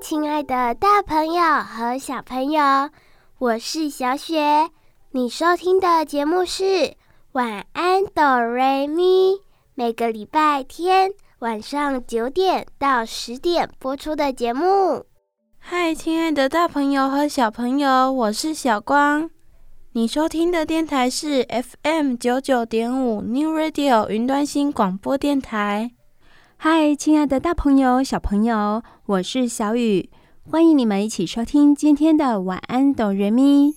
亲爱的大朋友和小朋友，我是小雪。你收听的节目是晚安哆瑞咪，每个礼拜天晚上九点到十点播出的节目。嗨，亲爱的大朋友和小朋友，我是小光。你收听的电台是 FM 九九点五 New Radio 云端新广播电台。嗨，亲爱的大朋友、小朋友，我是小雨，欢迎你们一起收听今天的晚安哆瑞咪。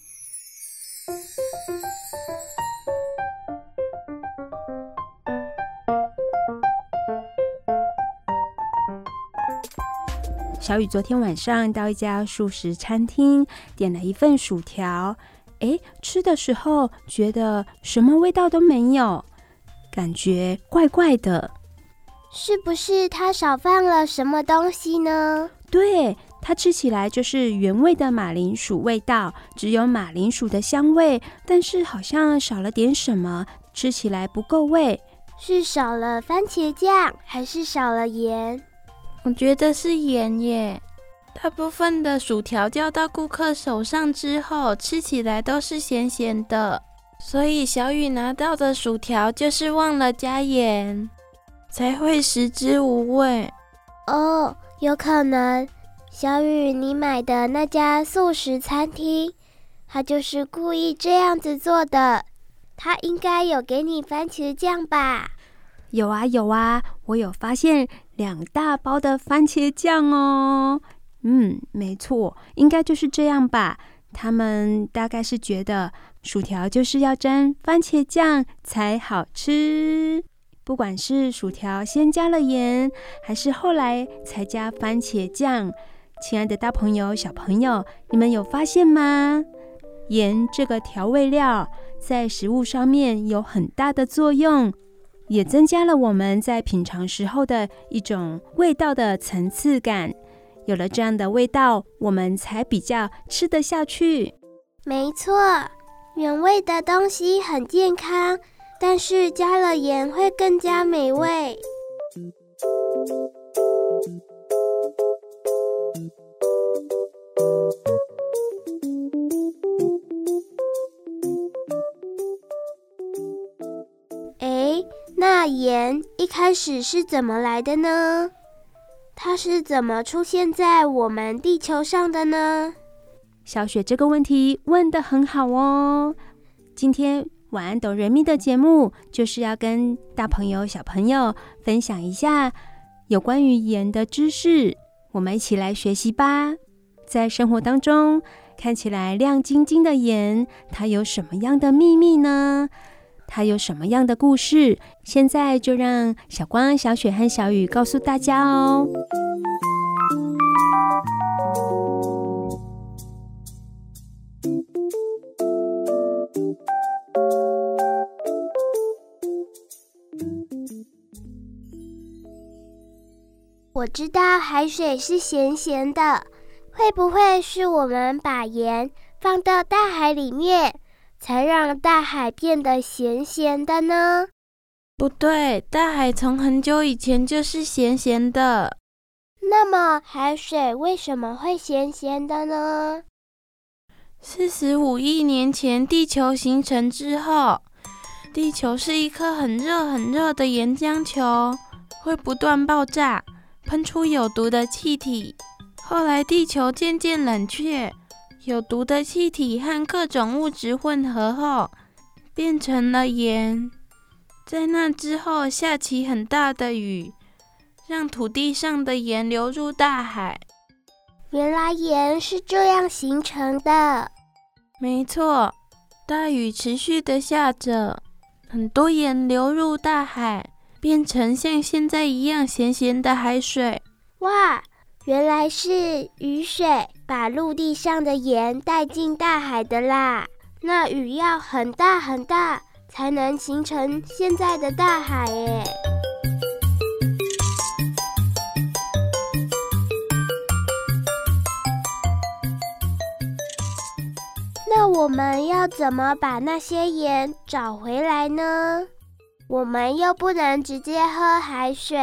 小雨昨天晚上到一家素食餐厅，点了一份薯条，诶，吃的时候觉得什么味道都没有，感觉怪怪的。是不是它少放了什么东西呢？对，它吃起来就是原味的马铃薯味道，只有马铃薯的香味，但是好像少了点什么，吃起来不够味。是少了番茄酱，还是少了盐？我觉得是盐耶。大部分的薯条交到顾客手上之后，吃起来都是咸咸的，所以小雨拿到的薯条就是忘了加盐。才会食之无味哦，有可能。小雨，你买的那家素食餐厅，他就是故意这样子做的。他应该有给你番茄酱吧？有啊有啊，我有发现两大包的番茄酱哦。嗯，没错，应该就是这样吧。他们大概是觉得薯条就是要沾番茄酱才好吃。不管是薯条先加了盐，还是后来才加番茄酱，亲爱的大朋友、小朋友，你们有发现吗？盐这个调味料在食物上面有很大的作用，也增加了我们在品尝时候的一种味道的层次感。有了这样的味道，我们才比较吃得下去。没错，原味的东西很健康。但是加了盐会更加美味。哎，那盐一开始是怎么来的呢？它是怎么出现在我们地球上的呢？小雪这个问题问得很好哦。今天。晚安，哆瑞咪的节目就是要跟大朋友、小朋友分享一下有关于盐的知识，我们一起来学习吧。在生活当中，看起来亮晶晶的盐，它有什么样的秘密呢？它有什么样的故事？现在就让小光、小雪和小雨告诉大家哦。我知道海水是咸咸的，会不会是我们把盐放到大海里面，才让大海变得咸咸的呢？不对，大海从很久以前就是咸咸的。那么海水为什么会咸咸的呢？四十五亿年前地球形成之后，地球是一颗很热很热的岩浆球，会不断爆炸。喷出有毒的气体，后来地球渐渐冷却，有毒的气体和各种物质混合后，变成了盐。在那之后，下起很大的雨，让土地上的盐流入大海。原来盐是这样形成的。没错，大雨持续的下着，很多盐流入大海，变成像现在一样咸咸的海水。哇，原来是雨水把陆地上的盐带进大海的啦！那雨要很大很大，才能形成现在的大海耶。那我们要怎么把那些盐找回来呢？我们又不能直接喝海水。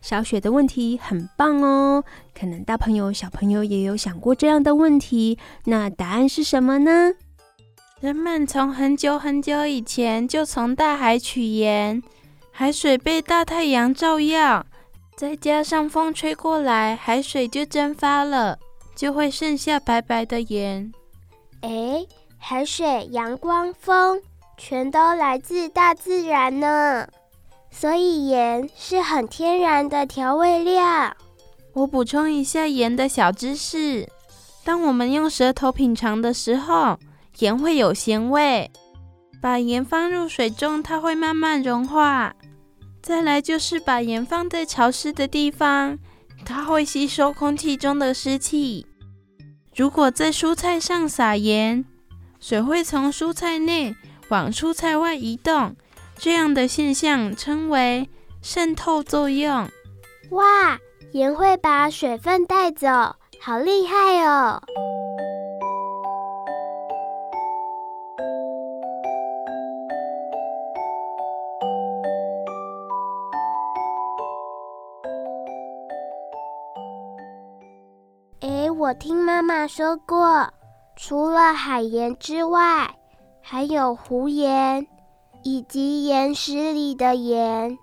小雪的问题很棒哦，可能大朋友、小朋友也有想过这样的问题。那答案是什么呢？人们从很久很久以前就从大海取盐，海水被大太阳照耀，再加上风吹过来，海水就蒸发了，就会剩下白白的盐。诶，海水、阳光、风，全都来自大自然呢。所以盐是很天然的调味料。我补充一下盐的小知识：当我们用舌头品尝的时候，盐会有咸味。把盐放入水中，它会慢慢融化。再来就是把盐放在潮湿的地方，它会吸收空气中的湿气。如果在蔬菜上撒盐，水会从蔬菜内往蔬菜外移动。这样的现象称为渗透作用。哇，盐会把水分带走，好厉害哦！诶，我听妈妈说过，除了海盐之外，还有湖盐。以及岩石里的盐，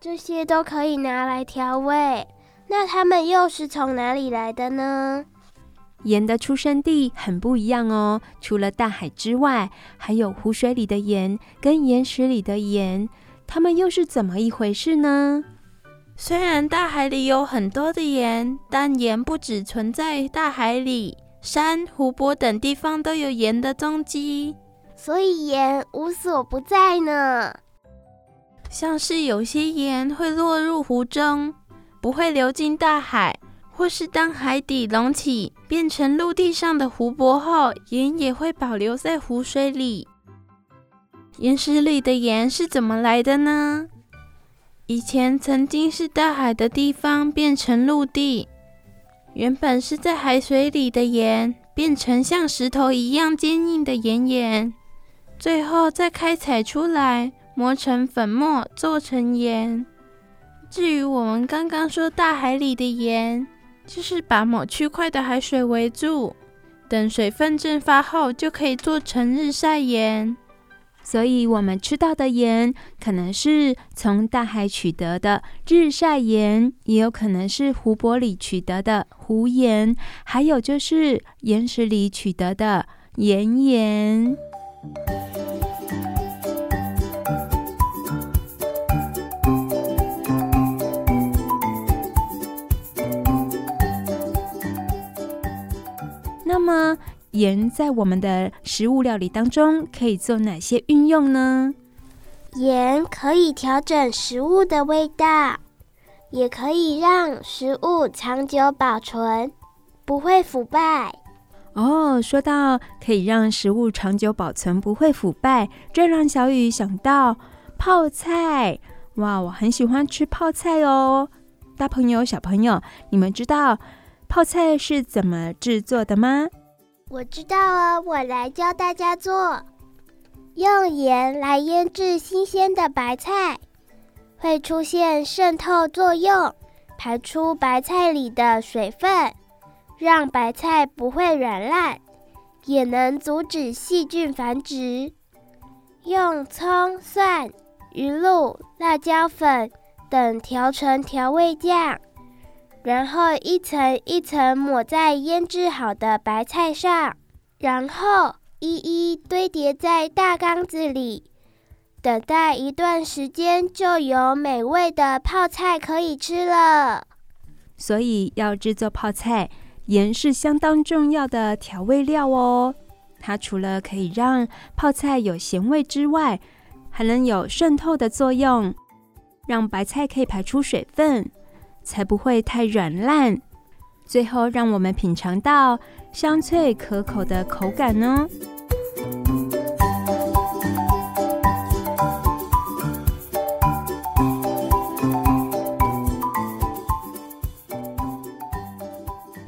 这些都可以拿来调味。那它们又是从哪里来的呢？盐的出生地很不一样哦。除了大海之外，还有湖水里的盐跟岩石里的盐，它们又是怎么一回事呢？虽然大海里有很多的盐，但盐不只存在大海里，山、湖泊等地方都有盐的踪迹。所以盐无所不在呢，像是有些盐会落入湖中，不会流进大海，或是当海底隆起变成陆地上的湖泊后，盐也会保留在湖水里。岩石里的盐是怎么来的呢？以前曾经是大海的地方变成陆地，原本是在海水里的盐变成像石头一样坚硬的盐岩。最后再开采出来，磨成粉末，做成盐。至于我们刚刚说大海里的盐，就是把某区块的海水围住，等水分蒸发后，就可以做成日晒盐。所以，我们吃到的盐，可能是从大海取得的日晒盐，也有可能是湖泊里取得的湖盐，还有就是岩石里取得的岩盐。么，盐在我们的食物料理当中可以做哪些运用呢？盐可以调整食物的味道，也可以让食物长久保存，不会腐败。哦，说到可以让食物长久保存不会腐败，这让小雨想到泡菜。哇，我很喜欢吃泡菜哦。大朋友、小朋友，你们知道泡菜是怎么制作的吗？我知道哦，我来教大家做。用盐来腌制新鲜的白菜，会出现渗透作用，排出白菜里的水分。让白菜不会软烂，也能阻止细菌繁殖。用葱、蒜、鱼露、辣椒粉等调成调味酱，然后一层一层抹在腌制好的白菜上，然后一一堆叠在大缸子里。等待一段时间，就有美味的泡菜可以吃了。所以要制作泡菜。盐是相当重要的调味料哦，它除了可以让泡菜有咸味之外，还能有渗透的作用。让白菜可以排出水分，才不会太软烂。最后，让我们品尝到香脆可口的口感呢。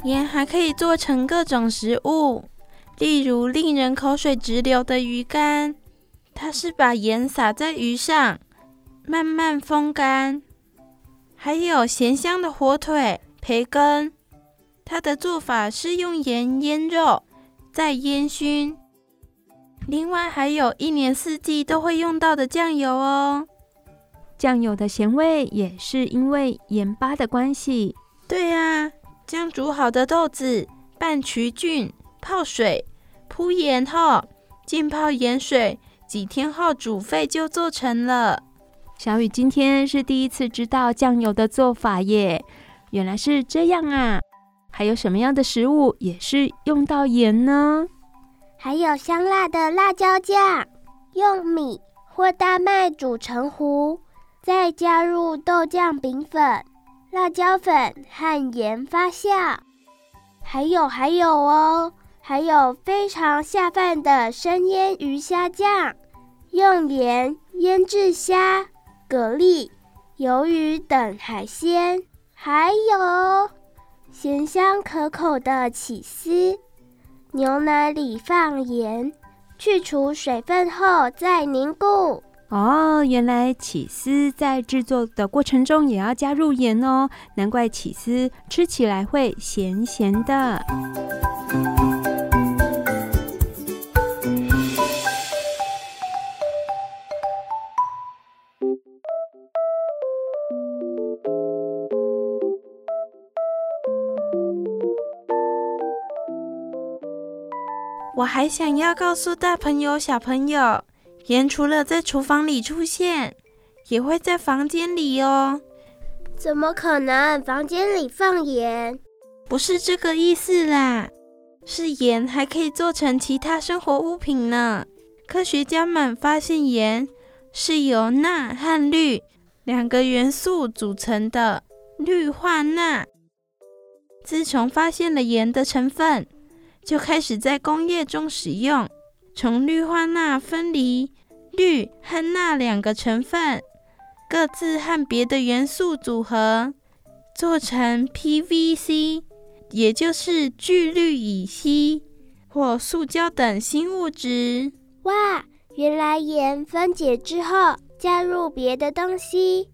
盐还可以做成各种食物，例如令人口水直流的鱼干，它是把盐撒在鱼上，慢慢风干；还有咸香的火腿、培根。它的做法是用盐腌肉，再烟熏。另外还有一年四季都会用到的酱油哦。酱油的咸味也是因为盐巴的关系。对呀，将煮好的豆子拌曲菌，泡水，铺盐后浸泡盐水，几天后煮沸就做成了。小雨今天是第一次知道酱油的做法耶，原来是这样啊。还有什么样的食物也是用到盐呢？还有香辣的辣椒酱，用米或大麦煮成糊，再加入豆酱饼粉、辣椒粉和盐发酵。还有还有哦，还有非常下饭的生腌鱼虾酱，用盐腌制虾、蛤蜊、鱿鱼等海鲜。还有。咸香可口的起司，牛奶里放盐，去除水分后再凝固。哦，原来起司在制作的过程中也要加入盐哦，难怪起司吃起来会咸咸的。我还想要告诉大朋友、小朋友，盐除了在厨房里出现，也会在房间里哦。怎么可能？房间里放盐？不是这个意思啦，是盐还可以做成其他生活物品呢。科学家们发现盐是由钠和氯两个元素组成的氯化钠。自从发现了盐的成分，就开始在工业中使用，从氯化钠分离氯和钠两个成分，各自和别的元素组合，做成 PVC，也就是聚氯乙烯或塑胶等新物质。哇，原来盐分解之后加入别的东西，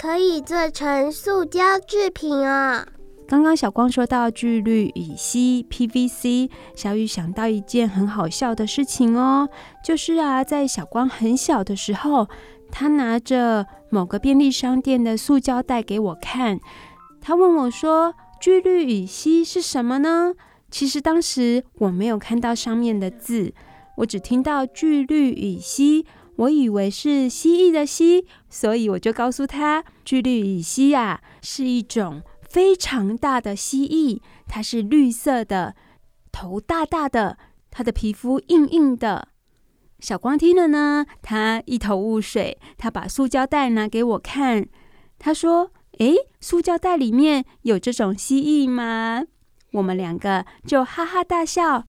可以做成塑胶制品啊！刚刚小光说到聚氯乙烯 （PVC），小雨想到一件很好笑的事情哦，就是啊，在小光很小的时候，他拿着某个便利商店的塑胶袋给我看，他问我说：“聚氯乙烯是什么呢？”其实当时我没有看到上面的字，我只听到聚氯乙烯，我以为是蜥蜴的蜥，所以我就告诉他，聚氯乙烯呀是一种。非常大的蜥蜴，它是绿色的，头大大的，它的皮肤硬硬的。小光听了呢，他一头雾水。他把塑胶袋拿给我看，他说：“诶，塑胶袋里面有这种蜥蜴吗？”我们两个就哈哈大笑。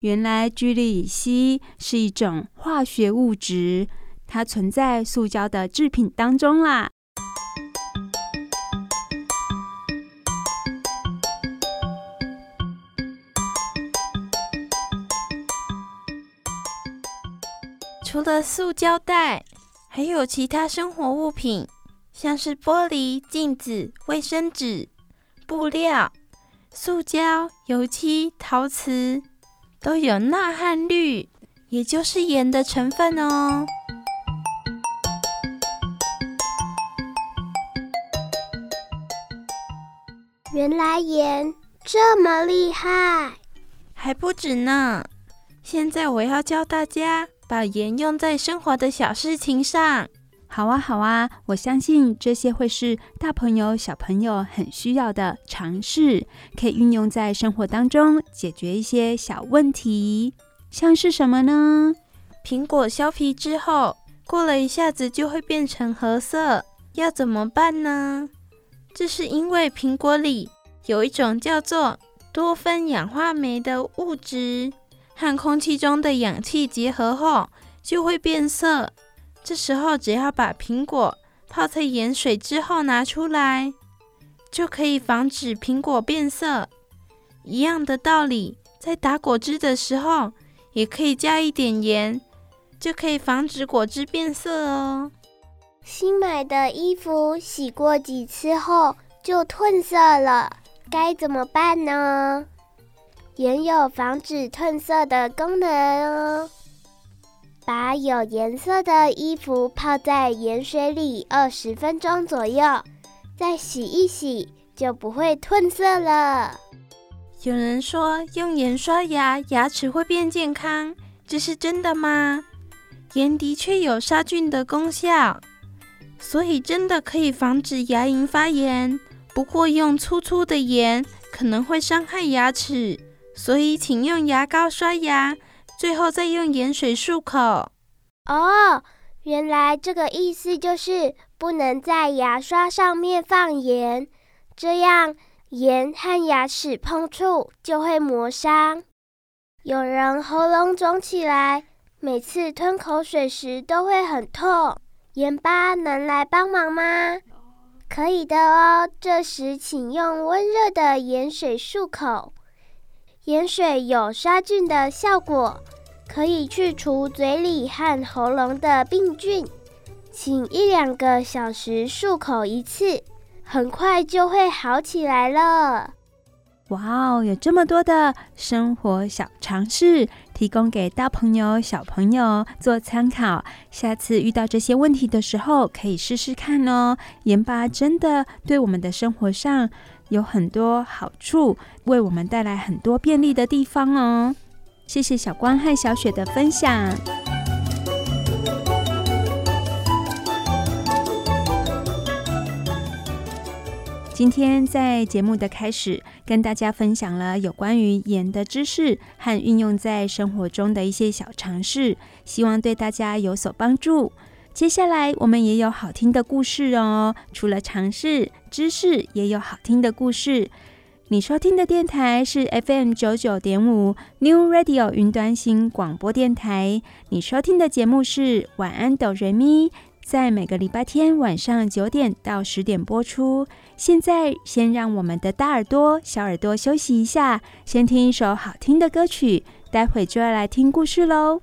原来聚氯乙烯是一种化学物质，它存在塑胶的制品当中啦。除了塑胶袋，还有其他生活物品，像是玻璃、镜子、卫生纸、布料、塑胶、油漆、陶瓷，都有钠和氯，也就是盐的成分哦。原来盐这么厉害，还不止呢。现在我要教大家。把盐用在生活的小事情上，好啊，好啊！我相信这些会是大朋友、小朋友很需要的尝试，可以运用在生活当中，解决一些小问题。像是什么呢？苹果削皮之后，过了一下子就会变成褐色，要怎么办呢？这是因为苹果里有一种叫做多酚氧化酶的物质，和空气中的氧气结合后就会变色。这时候只要把苹果泡在盐水之后拿出来，就可以防止苹果变色。一样的道理，在打果汁的时候也可以加一点盐，就可以防止果汁变色哦。新买的衣服洗过几次后就褪色了，该怎么办呢？盐有防止褪色的功能哦。把有颜色的衣服泡在盐水里二十分钟左右，再洗一洗，就不会褪色了。有人说用盐刷牙，牙齿会变健康，这是真的吗？盐的确有杀菌的功效。所以真的可以防止牙龈发炎，不过用粗粗的盐可能会伤害牙齿，所以请用牙膏刷牙，最后再用盐水漱口。哦，原来这个意思就是不能在牙刷上面放盐，这样盐和牙齿碰触就会磨伤。有人喉咙肿起来，每次吞口水时都会很痛。盐巴能来帮忙吗？可以的哦。这时请用温热的盐水漱口，盐水有杀菌的效果，可以去除嘴里和喉咙的病菌。请一两个小时漱口一次，很快就会好起来了。哇哦，有这么多的生活小常识，提供给大朋友、小朋友做参考。下次遇到这些问题的时候，可以试试看哦。盐巴真的对我们的生活上有很多好处，为我们带来很多便利的地方哦。谢谢小光和小雪的分享。今天在节目的开始，跟大家分享了有关于盐的知识和运用在生活中的一些小常识，希望对大家有所帮助。接下来我们也有好听的故事哦，除了常识知识，也有好听的故事。你收听的电台是 FM 九九点五 New Radio 云端新广播电台，你收听的节目是晚安哆瑞咪。在每个礼拜天晚上九点到十点播出。现在先让我们的大耳朵、小耳朵休息一下，先听一首好听的歌曲，待会就要来听故事喽。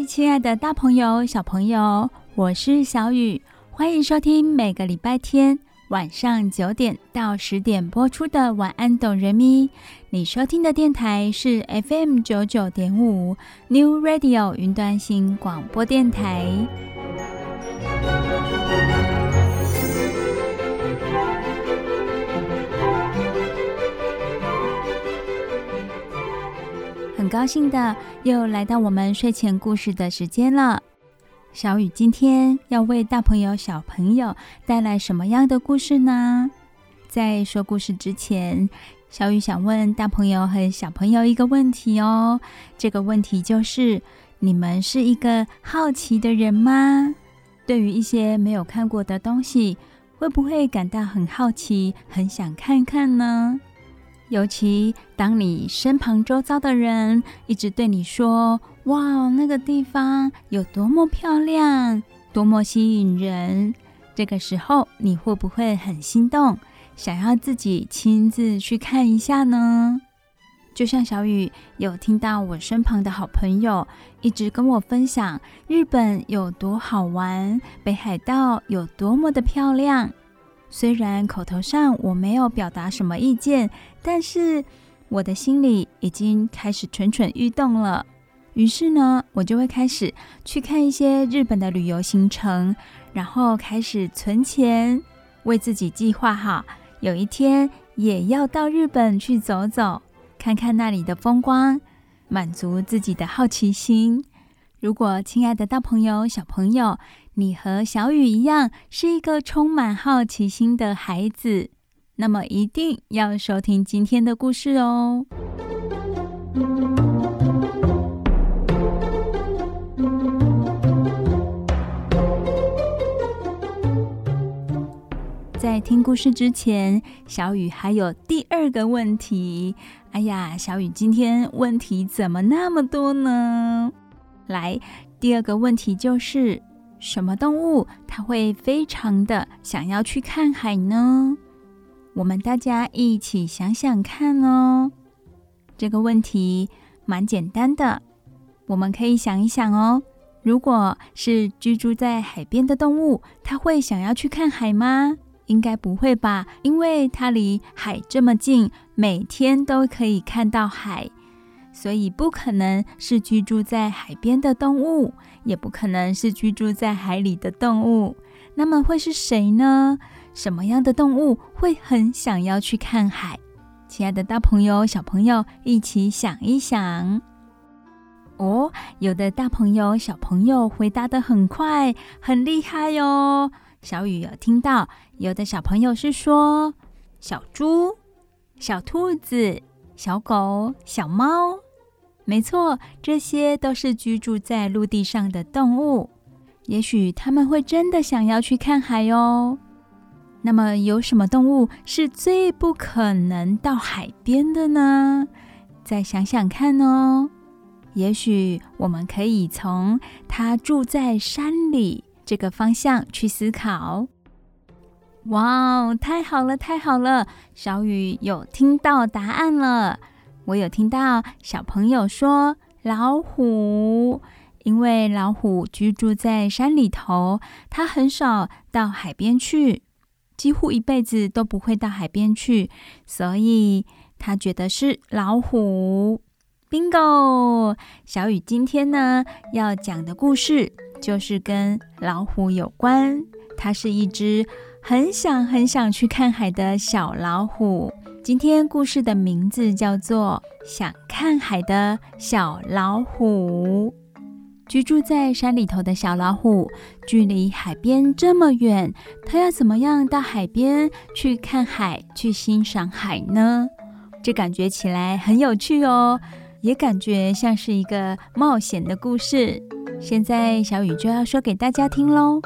亲爱的大朋友、小朋友，我是小雨，欢迎收听每个礼拜天晚上九点到十点播出的《晚安，懂人咪》。你收听的电台是 FM 九九点五 New Radio 云端新广播电台。很高兴的又来到我们睡前故事的时间了。小雨今天要为大朋友、小朋友带来什么样的故事呢？在说故事之前，小雨想问大朋友和小朋友一个问题哦。这个问题就是：你们是一个好奇的人吗？对于一些没有看过的东西，会不会感到很好奇，很想看看呢？尤其当你身旁周遭的人一直对你说：“哇，那个地方有多么漂亮，多么吸引人。”这个时候，你会不会很心动，想要自己亲自去看一下呢？就像小雨有听到我身旁的好朋友一直跟我分享日本有多好玩，北海道有多么的漂亮。虽然口头上我没有表达什么意见，但是我的心里已经开始蠢蠢欲动了。于是呢，我就会开始去看一些日本的旅游行程，然后开始存钱，为自己计划好，有一天也要到日本去走走，看看那里的风光，满足自己的好奇心。如果亲爱的大朋友、小朋友，你和小雨一样是一个充满好奇心的孩子，那么一定要收听今天的故事哦。在听故事之前，小雨还有第二个问题。哎呀，小雨今天问题怎么那么多呢？来，第二个问题就是，什么动物它会非常的想要去看海呢？我们大家一起想想看哦。这个问题蛮简单的，我们可以想一想哦。如果是居住在海边的动物，它会想要去看海吗？应该不会吧，因为它离海这么近，每天都可以看到海，所以不可能是居住在海边的动物，也不可能是居住在海里的动物。那么会是谁呢？什么样的动物会很想要去看海？亲爱的大朋友、小朋友，一起想一想。哦，有的大朋友、小朋友回答得很快，很厉害哟。小雨有听到，有的小朋友是说小猪、小兔子、小狗、小猫，没错，这些都是居住在陆地上的动物。也许他们会真的想要去看海哦。那么，有什么动物是最不可能到海边的呢？再想想看哦。也许我们可以从它住在山里。这个方向去思考。哇哦，太好了，太好了！小雨有听到答案了。我有听到小朋友说老虎，因为老虎居住在山里头，它很少到海边去，几乎一辈子都不会到海边去，所以他觉得是老虎。Bingo！小雨今天呢要讲的故事。就是跟老虎有关，它是一只很想很想去看海的小老虎。今天故事的名字叫做《想看海的小老虎》。居住在山里头的小老虎，距离海边这么远，它要怎么样到海边去看海，去欣赏海呢？这感觉起来很有趣哦，也感觉像是一个冒险的故事。现在小雨就要说给大家听喽。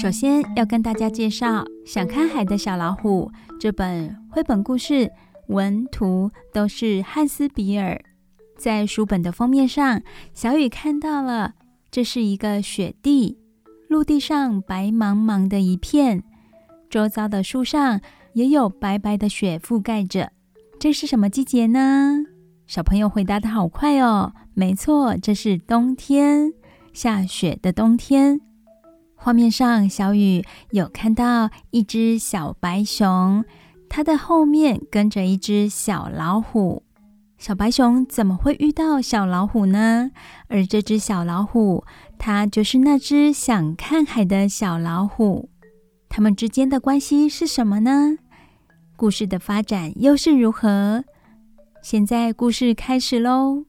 首先要跟大家介绍《想看海的小老虎》这本绘本故事，文图都是汉斯·比尔。在书本的封面上，小雨看到了，这是一个雪地。陆地上白茫茫的一片，周遭的树上也有白白的雪覆盖着。这是什么季节呢？小朋友回答的好快哦！没错，这是冬天，下雪的冬天。画面上，小雨有看到一只小白熊，它的后面跟着一只小老虎。小白熊怎么会遇到小老虎呢？而这只小老虎，它就是那只想看海的小老虎。它们之间的关系是什么呢？故事的发展又是如何？现在故事开始喽！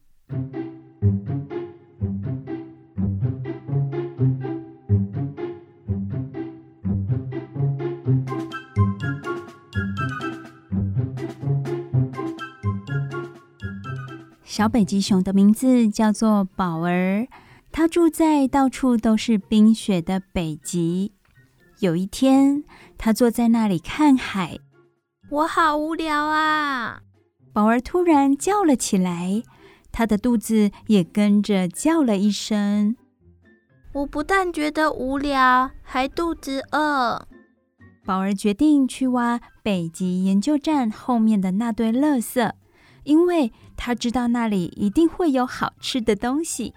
小北极熊的名字叫做宝儿，它住在到处都是冰雪的北极。有一天，它坐在那里看海，我好无聊啊！宝儿突然叫了起来，它的肚子也跟着叫了一声。我不但觉得无聊，还肚子饿。宝儿决定去挖北极研究站后面的那堆垃圾。因为他知道那里一定会有好吃的东西，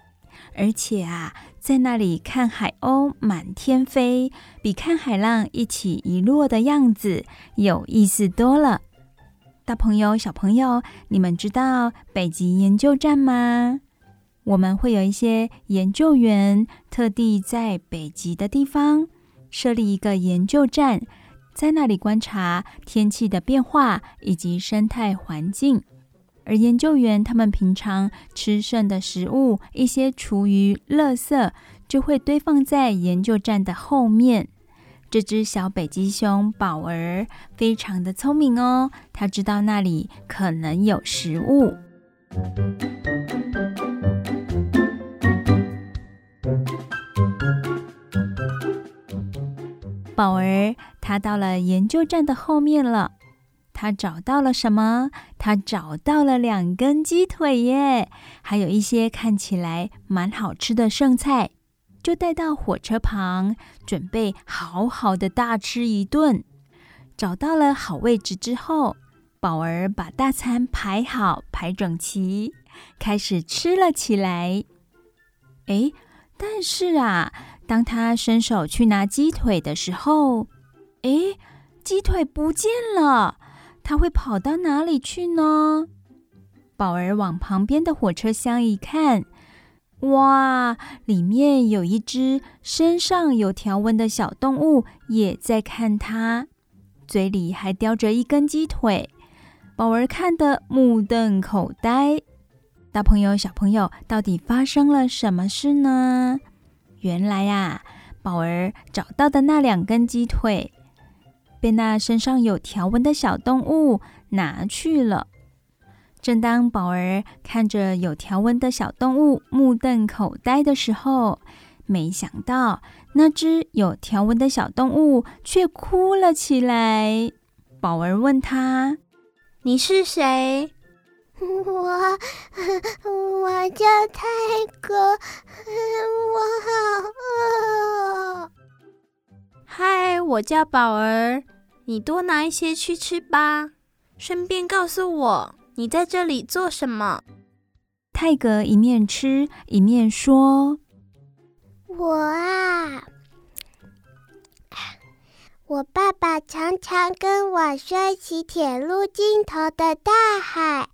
而且啊，在那里看海鸥满天飞，比看海浪一起一落的样子有意思多了。大朋友、小朋友，你们知道北极研究站吗？我们会有一些研究员特地在北极的地方设立一个研究站，在那里观察天气的变化以及生态环境。而研究员他们平常吃剩的食物，一些厨余、垃圾，就会堆放在研究站的后面。这只小北极熊宝儿非常的聪明哦，它知道那里可能有食物。宝儿，他到了研究站的后面了。他找到了什么？他找到了两根鸡腿耶，还有一些看起来蛮好吃的剩菜，就带到火车旁，准备好好的大吃一顿。找到了好位置之后，宝儿把大餐排好，排整齐，开始吃了起来。哎，但是啊，当他伸手去拿鸡腿的时候，哎，鸡腿不见了。他会跑到哪里去呢？宝儿往旁边的火车厢一看，哇，里面有一只身上有条纹的小动物，也在看它，嘴里还叼着一根鸡腿。宝儿看得目瞪口呆。大朋友、小朋友，到底发生了什么事呢？原来呀，宝儿找到的那两根鸡腿，被那身上有条纹的小动物拿去了。正当宝儿看着有条纹的小动物目瞪口呆的时候，没想到那只有条纹的小动物却哭了起来。宝儿问他：“你是谁？”“我，我叫泰格，我好饿。”“嗨，我叫宝儿。”你多拿一些去吃吧，顺便告诉我你在这里做什么。泰格一面吃一面说：“我啊，我爸爸常常跟我说起铁路尽头的大海，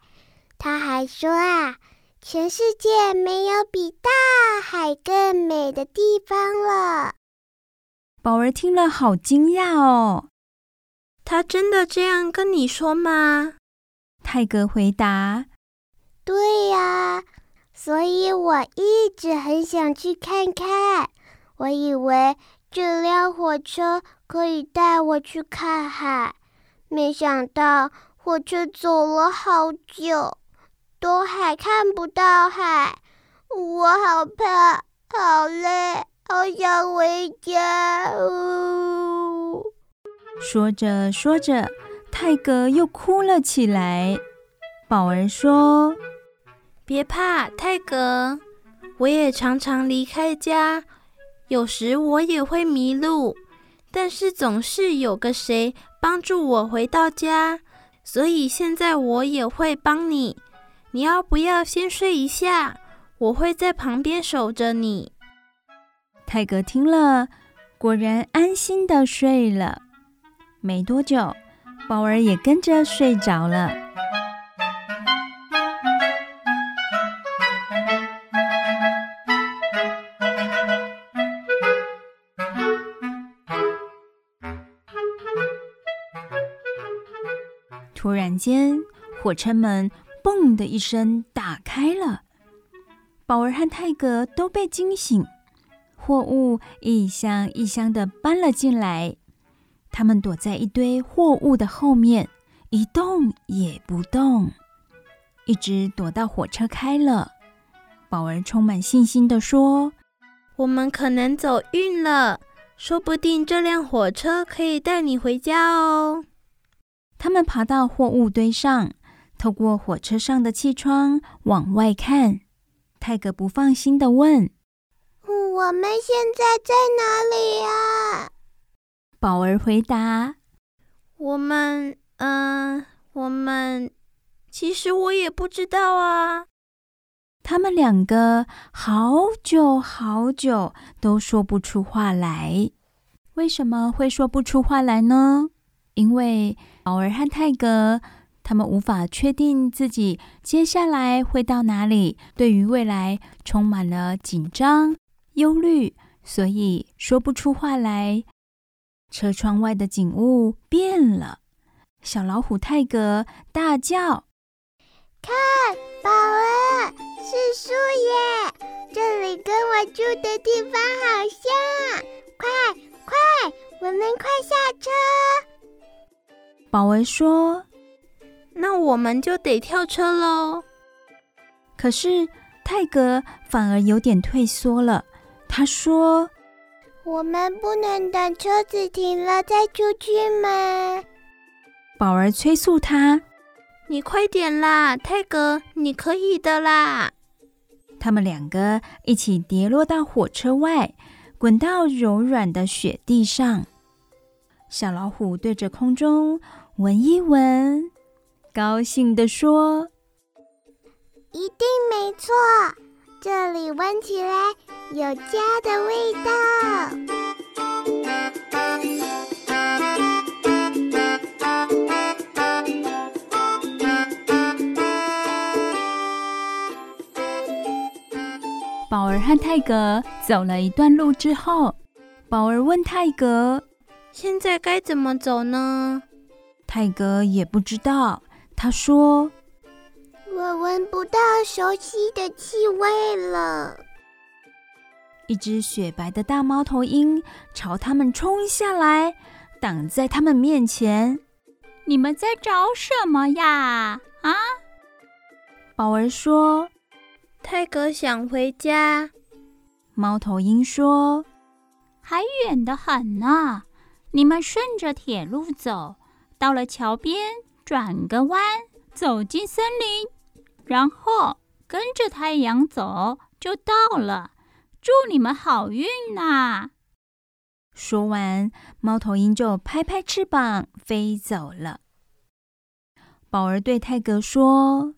他还说啊，全世界没有比大海更美的地方了。”宝儿听了好惊讶哦。他真的这样跟你说吗？泰格回答：“对呀，所以我一直很想去看看。我以为这辆火车可以带我去看海，没想到火车走了好久，都还看不到海。我好怕，好累，好想回家。”呜。说着说着，泰格又哭了起来。宝儿说：“别怕，泰格，我也常常离开家，有时我也会迷路，但是总是有个谁帮助我回到家，所以现在我也会帮你。你要不要先睡一下？我会在旁边守着你。”泰格听了，果然安心的睡了。没多久，宝儿也跟着睡着了。突然间，火车门“嘣”的一声打开了，宝儿和泰格都被惊醒，货物一箱一箱的搬了进来。他们躲在一堆货物的后面，一动也不动，一直躲到火车开了。宝儿充满信心地说：“我们可能走运了，说不定这辆火车可以带你回家哦。”他们爬到货物堆上，透过火车上的气窗往外看。泰格不放心地问：“我们现在在哪里呀？”宝儿回答：“我们，嗯、呃，我们其实我也不知道啊。他们两个好久好久都说不出话来。为什么会说不出话来呢？因为宝儿和泰格他们无法确定自己接下来会到哪里，对于未来充满了紧张、忧虑，所以说不出话来。车窗外的景物变了，小老虎泰格大叫：“看，宝儿，是树耶！这里跟我住的地方好像。快，快，我们快下车！”宝儿说：“那我们就得跳车喽。”可是泰格反而有点退缩了。他说。我们不能等车子停了再出去吗？宝儿催促他：“你快点啦，泰格，你可以的啦！”他们两个一起跌落到火车外，滚到柔软的雪地上。小老虎对着空中闻一闻，高兴地说：“一定没错，这里闻起来……”有家的味道。宝儿和泰格走了一段路之后，宝儿问泰格：“现在该怎么走呢？”泰格也不知道。他说：“我闻不到熟悉的气味了。”一只雪白的大猫头鹰朝他们冲下来，挡在他们面前。你们在找什么呀？啊！宝儿说：“泰格想回家。”猫头鹰说：“还远得很呢。你们顺着铁路走，到了桥边转个弯，走进森林，然后跟着太阳走，就到了。”祝你们好运呐！说完，猫头鹰就拍拍翅膀飞走了。宝儿对泰格说：“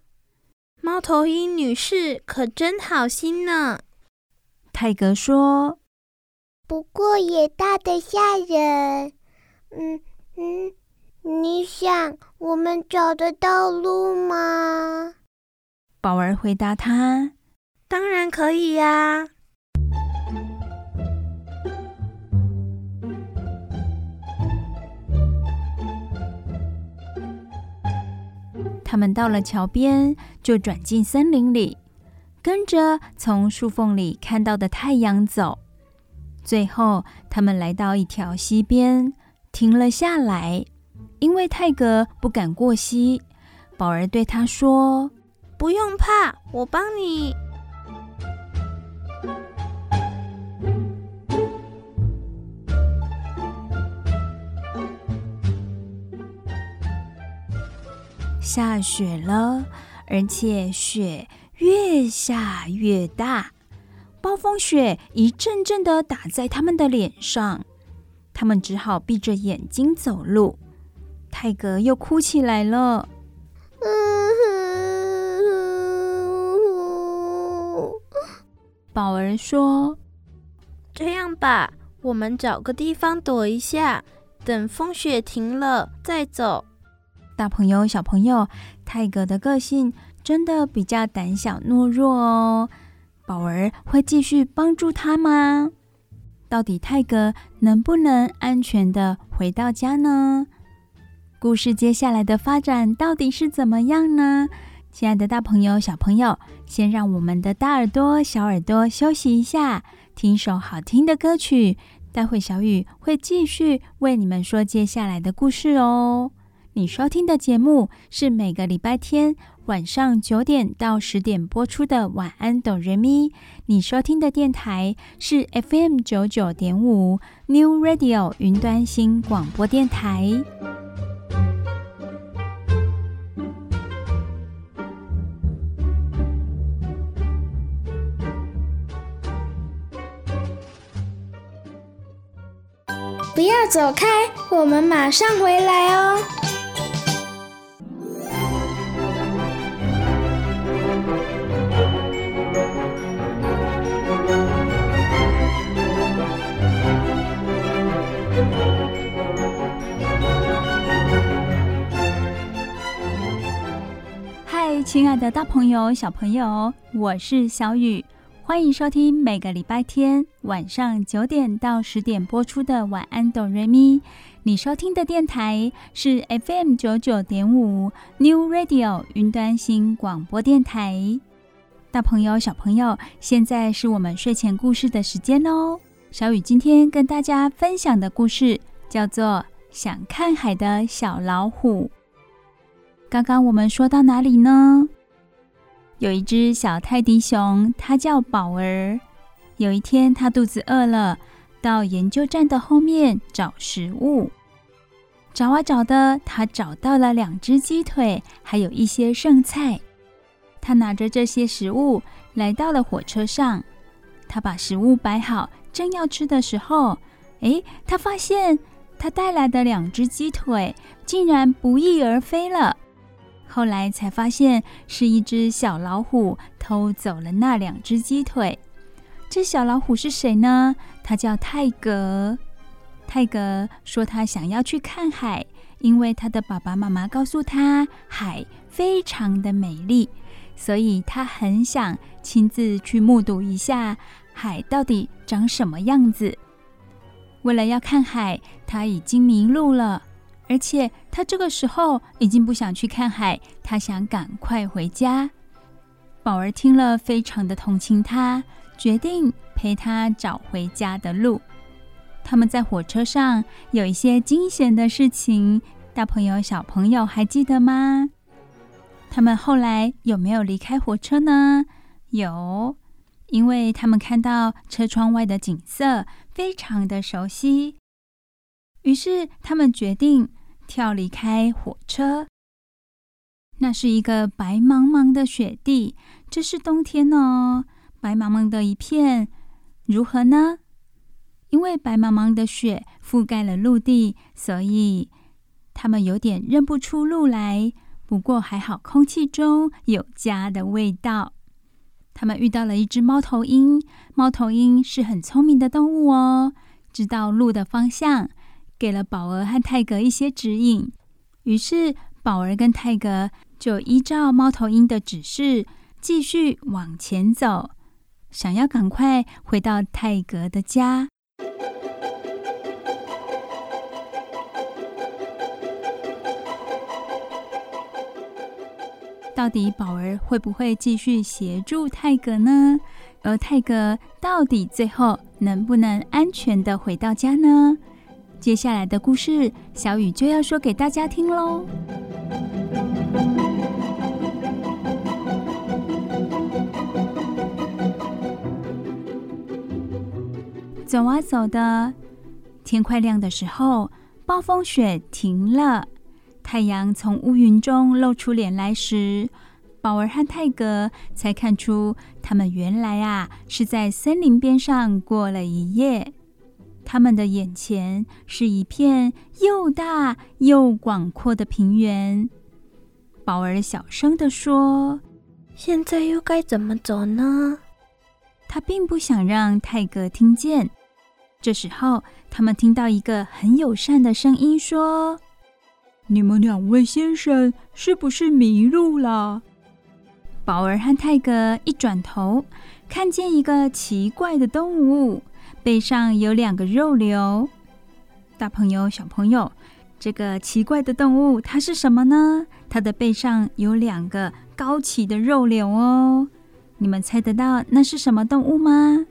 猫头鹰女士可真好心呢。”泰格说：“不过也大得吓人。嗯嗯，你想我们找得到路吗？”宝儿回答他：“当然可以呀。”他们到了桥边，就转进森林里，跟着从树缝里看到的太阳走。最后，他们来到一条溪边，停了下来。因为泰格不敢过溪，宝儿对他说：“不用怕，我帮你。”下雪了，而且雪越下越大，暴风雪一阵阵的打在他们的脸上，他们只好闭着眼睛走路。泰格又哭起来了。宝儿说：“这样吧，我们找个地方躲一下，等风雪停了再走。”大朋友、小朋友，泰格的个性真的比较胆小懦弱哦。宝儿会继续帮助他吗？到底泰格能不能安全地回到家呢？故事接下来的发展到底是怎么样呢？亲爱的大朋友、小朋友，先让我们的大耳朵、小耳朵休息一下，听首好听的歌曲。待会小雨会继续为你们说接下来的故事哦。你收听的节目是每个礼拜天晚上九点到十点播出的《晚安，哆瑞咪》。你收听的电台是 FM 九九点五 New Radio 云端新广播电台。不要走开我们马上回来哦。嗨亲爱的大朋友小朋友我是小雨。欢迎收听每个礼拜天晚上九点到十点播出的《晚安，哆瑞咪》。你收听的电台是 FM 九九点五 New Radio 云端新广播电台。大朋友、小朋友，现在是我们睡前故事的时间哦。小雨今天跟大家分享的故事叫做《想看海的小老虎》。刚刚我们说到哪里呢？有一只小泰迪熊，它叫宝儿。有一天，它肚子饿了，到研究站的后面找食物。找啊找的，它找到了两只鸡腿，还有一些剩菜。它拿着这些食物来到了火车上。它把食物摆好，正要吃的时候，诶，它发现它带来的两只鸡腿竟然不翼而飞了。后来才发现是一只小老虎偷走了那两只鸡腿。这小老虎是谁呢？他叫泰格。泰格说他想要去看海，因为他的爸爸妈妈告诉他海非常的美丽，所以他很想亲自去目睹一下海到底长什么样子。为了要看海，他已经迷路了。而且他这个时候已经不想去看海，他想赶快回家。宝儿听了，非常的同情他，决定陪他找回家的路。他们在火车上有一些惊险的事情，大朋友、小朋友还记得吗？他们后来有没有离开火车呢？有，因为他们看到车窗外的景色非常的熟悉，于是他们决定。跳离开火车，那是一个白茫茫的雪地，这是冬天哦，白茫茫的一片，如何呢？因为白茫茫的雪覆盖了陆地，所以他们有点认不出路来。不过还好，空气中有家的味道。他们遇到了一只猫头鹰，猫头鹰是很聪明的动物哦，知道路的方向。给了宝儿和泰格一些指引，于是宝儿跟泰格就依照猫头鹰的指示继续往前走，想要赶快回到泰格的家。到底宝儿会不会继续协助泰格呢？而泰格到底最后能不能安全地回到家呢？接下来的故事，小雨就要说给大家听喽。走啊走的，天快亮的时候，暴风雪停了，太阳从乌云中露出脸来时，宝儿和泰格才看出，他们原来啊是在森林边上过了一夜。他们的眼前是一片又大又广阔的平原。宝儿小声地说：“现在又该怎么走呢？”他并不想让泰格听见。这时候，他们听到一个很友善的声音说：“你们两位先生是不是迷路了？”宝儿和泰格一转头，看见一个奇怪的动物。背上有两个肉瘤，大朋友、小朋友，这个奇怪的动物它是什么呢？它的背上有两个高起的肉瘤哦，你们猜得到那是什么动物吗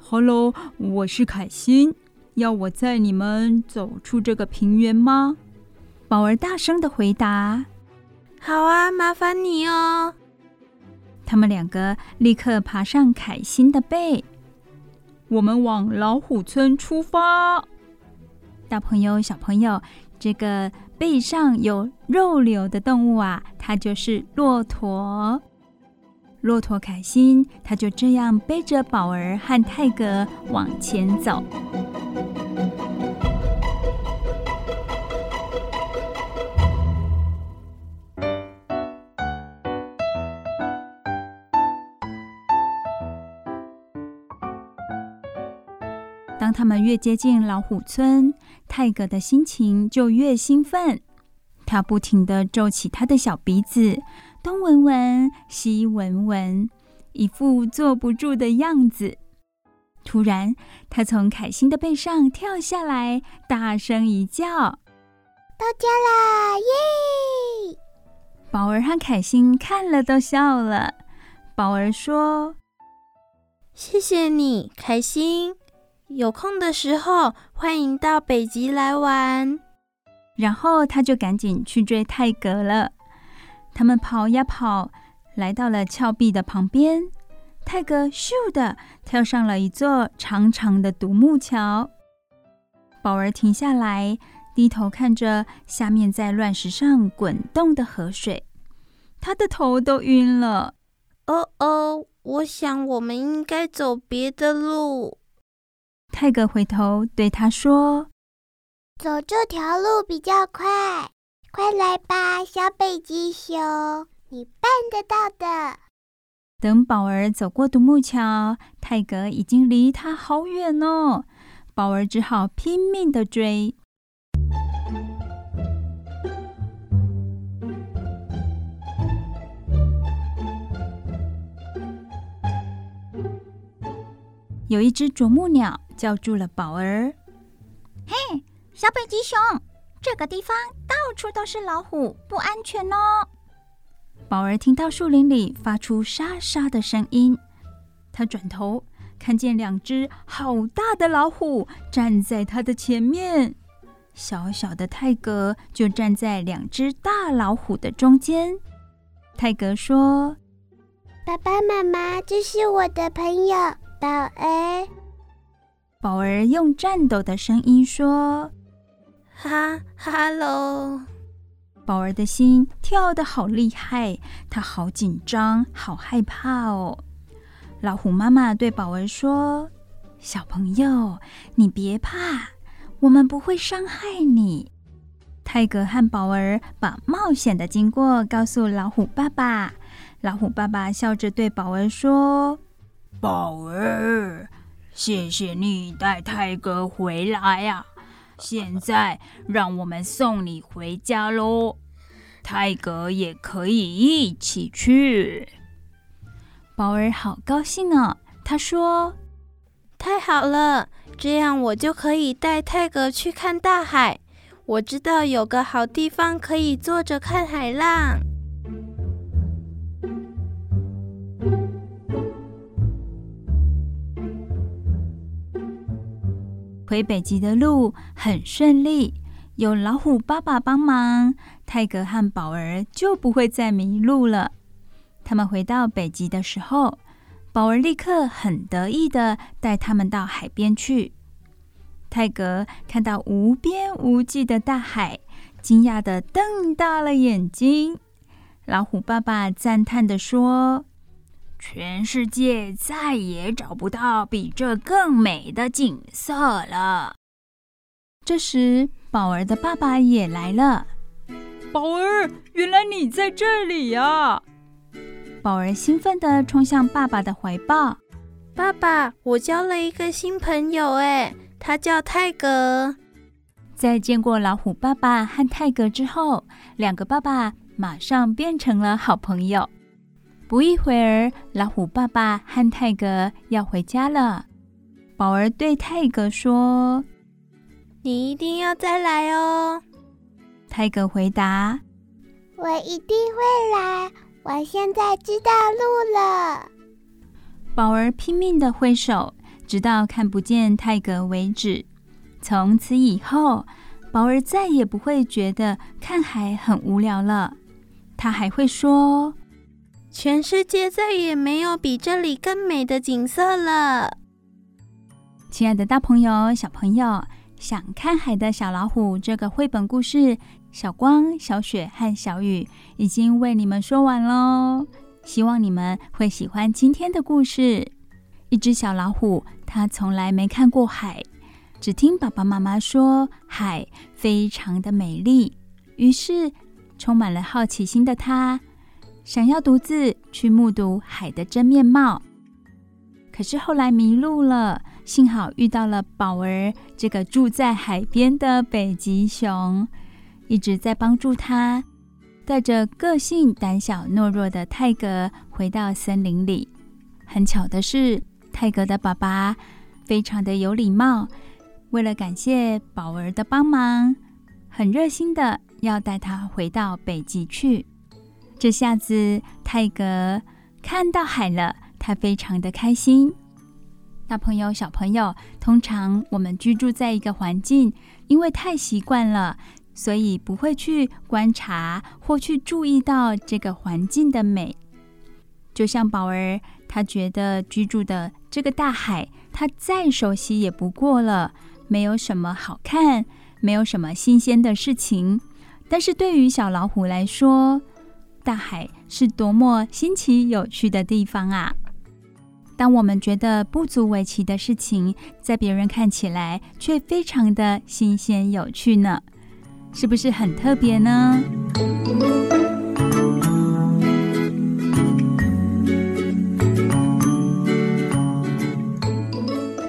？Hello，我是凯欣，要我载你们走出这个平原吗？宝儿大声的回答：“好啊，麻烦你哦。”他们两个立刻爬上凯欣的背。我们往老虎村出发。大朋友、小朋友，这个背上有肉瘤的动物啊，它就是骆驼。骆驼开心，它就这样背着宝儿和泰格往前走。他们越接近老虎村，泰格的心情就越兴奋。他不停地皱起他的小鼻子，东闻闻，西闻闻，一副坐不住的样子。突然，他从凯欣的背上跳下来，大声一叫：“到家啦！耶！”宝儿和凯欣看了都笑了。宝儿说：“谢谢你，凯欣。有空的时候，欢迎到北极来玩。”然后他就赶紧去追泰格了。他们跑呀跑，来到了峭壁的旁边。泰格咻的跳上了一座长长的独木桥。宝儿停下来，低头看着下面在乱石上滚动的河水，他的头都晕了。哦哦，我想我们应该走别的路。泰格回头对他说：“走这条路比较快，快来吧，小北极熊，你办得到的。”等宝儿走过独木桥，泰格已经离他好远哦。宝儿只好拼命的追。有一只啄木鸟叫住了宝儿：“嘿，小北极熊，这个地方到处都是老虎，不安全哦。”宝儿听到树林里发出沙沙的声音，他转头看见两只好大的老虎站在他的前面，小小的泰格就站在两只大老虎的中间。泰格说：“爸爸妈妈，这是我的朋友宝儿。”宝儿用颤抖的声音说：“哈哈喽。”宝儿的心跳得好厉害，她好紧张，好害怕哦。老虎妈妈对宝儿说：“小朋友，你别怕，我们不会伤害你。”泰格和宝儿把冒险的经过告诉老虎爸爸。老虎爸爸笑着对宝儿说：“宝儿，谢谢你带泰格回来呀。”现在让我们送你回家喽，泰格也可以一起去。宝儿好高兴哦，他说：“太好了，这样我就可以带泰格去看大海。我知道有个好地方可以坐着看海浪。”回北极的路很顺利，有老虎爸爸帮忙，泰格和宝儿就不会再迷路了。他们回到北极的时候，宝儿立刻很得意的带他们到海边去。泰格看到无边无际的大海，惊讶的瞪大了眼睛。老虎爸爸赞叹的说。全世界再也找不到比这更美的景色了。这时，宝儿的爸爸也来了。宝儿，原来你在这里呀！宝儿兴奋地冲向爸爸的怀抱。爸爸，我交了一个新朋友，哎，他叫泰格。在见过老虎爸爸和泰格之后，两个爸爸马上变成了好朋友。不一会儿，老虎爸爸和泰格要回家了。宝儿对泰格说：“你一定要再来哦。”泰格回答：“我一定会来，我现在知道路了。”宝儿拼命地挥手，直到看不见泰格为止。从此以后，宝儿再也不会觉得看海很无聊了。他还会说。全世界再也没有比这里更美的景色了。亲爱的大朋友、小朋友，想看海的小老虎这个绘本故事，小光、小雪和小雨已经为你们说完喽。希望你们会喜欢今天的故事。一只小老虎，它从来没看过海，只听爸爸妈妈说海非常的美丽，于是充满了好奇心的它。想要独自去目睹海的真面貌，可是后来迷路了。幸好遇到了宝儿这个住在海边的北极熊，一直在帮助他。带着个性胆小懦弱的泰格回到森林里。很巧的是，泰格的爸爸非常的有礼貌，为了感谢宝儿的帮忙，很热心的要带他回到北极去。这下子，泰格看到海了，他非常的开心。大朋友、小朋友，通常我们居住在一个环境，因为太习惯了，所以不会去观察或去注意到这个环境的美。就像宝儿，他觉得居住的这个大海，他再熟悉也不过了，没有什么好看，没有什么新鲜的事情。但是对于小老虎来说，大海是多么新奇有趣的地方啊！当我们觉得不足为奇的事情，在别人看起来却非常的新鲜有趣呢，是不是很特别呢？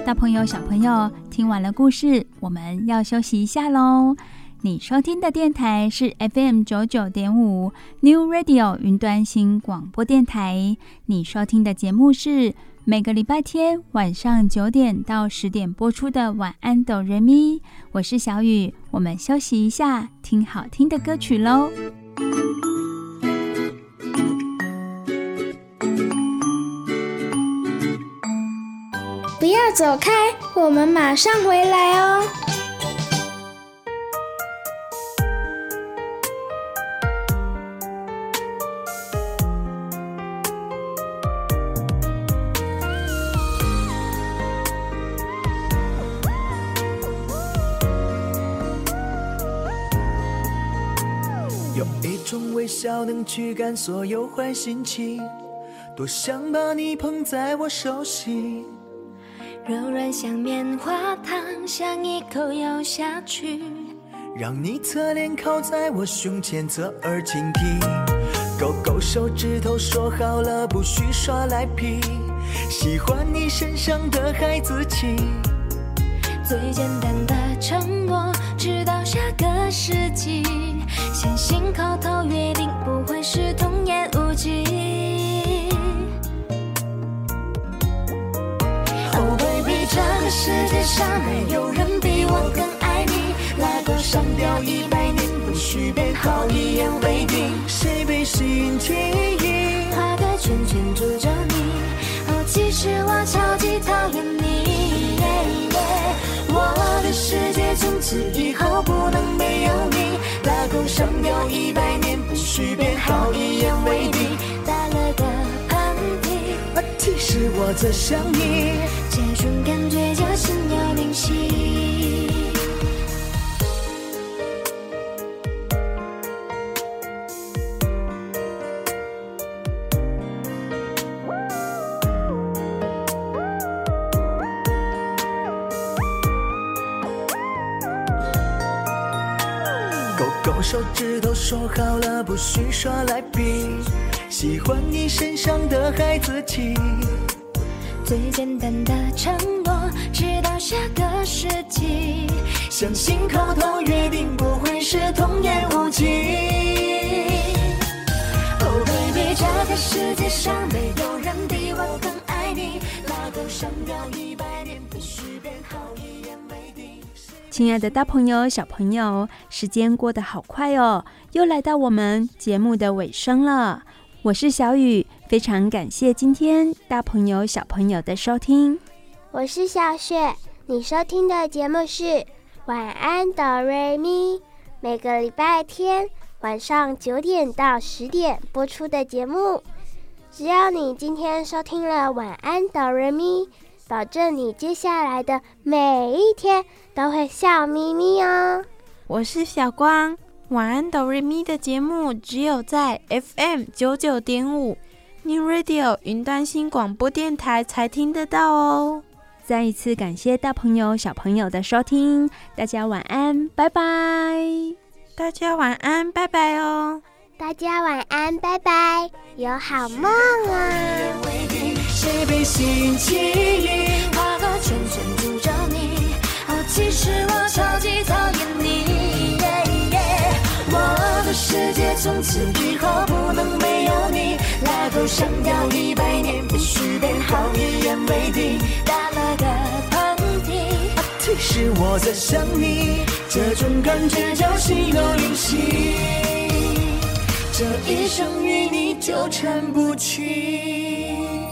大朋友、小朋友，听完了故事，我们要休息一下喽。你收听的电台是 FM 九九点五 New Radio 云端新广播电台。你收听的节目是每个礼拜天晚上九点到十点播出的《晚安哆瑞咪》。我是小雨，我们休息一下，听好听的歌曲喽。不要走开，我们马上回来哦。笑能驱赶所有坏心情，多想把你捧在我手心，柔软像棉花糖，想一口咬下去，让你侧脸靠在我胸前，侧耳倾听，勾勾手指头，说好了不许耍赖皮，喜欢你身上的孩子气，最简单的承诺，直到下个世纪。相信口头约定不会是童言无忌。Oh baby，这个世界上没有人比我更爱你。拉钩上吊一百年，不许变，好一言为定。谁被心记忆？画个圈圈住着你。哦，其实我超级讨厌你。Yeah, yeah, 我的世界从此以后不能没有你。上吊一百年，不许变，好一言为定。打了个喷嚏，其实我在想你，这种感觉叫心有灵犀。说好了，不许耍赖皮，喜欢你身上的孩子气。最简单的承诺，直到下个世纪。相信口头约定不会是童言无忌。Oh baby，这个世界上没有人比我更爱你。拉钩上吊一百亲爱的大朋友、小朋友，时间过得好快哦，又来到我们节目的尾声了。我是小雨，非常感谢今天大朋友、小朋友的收听。我是小雪，你收听的节目是《晚安哆瑞咪》，每个礼拜天晚上九点到十点播出的节目。只要你今天收听了《晚安哆瑞咪》，保证你接下来的每一天都会笑眯眯哦。我是小光，晚安哆瑞咪的节目只有在 FM 九九点五 New Radio 云端新广播电台才听得到哦。再一次感谢大朋友小朋友的收听，大家晚安，拜拜。大家晚安，拜拜哦。大家晚安，拜拜，有好梦啊。谁被心记忆，画个圈圈住着你。哦，其实我超级讨厌你。我的世界从此以后不能没有你。拉钩上吊一百年，必须变好，一言为定。打了个喷嚏，其实我在想你，这种感觉叫心有灵犀，这一生与你纠缠不清。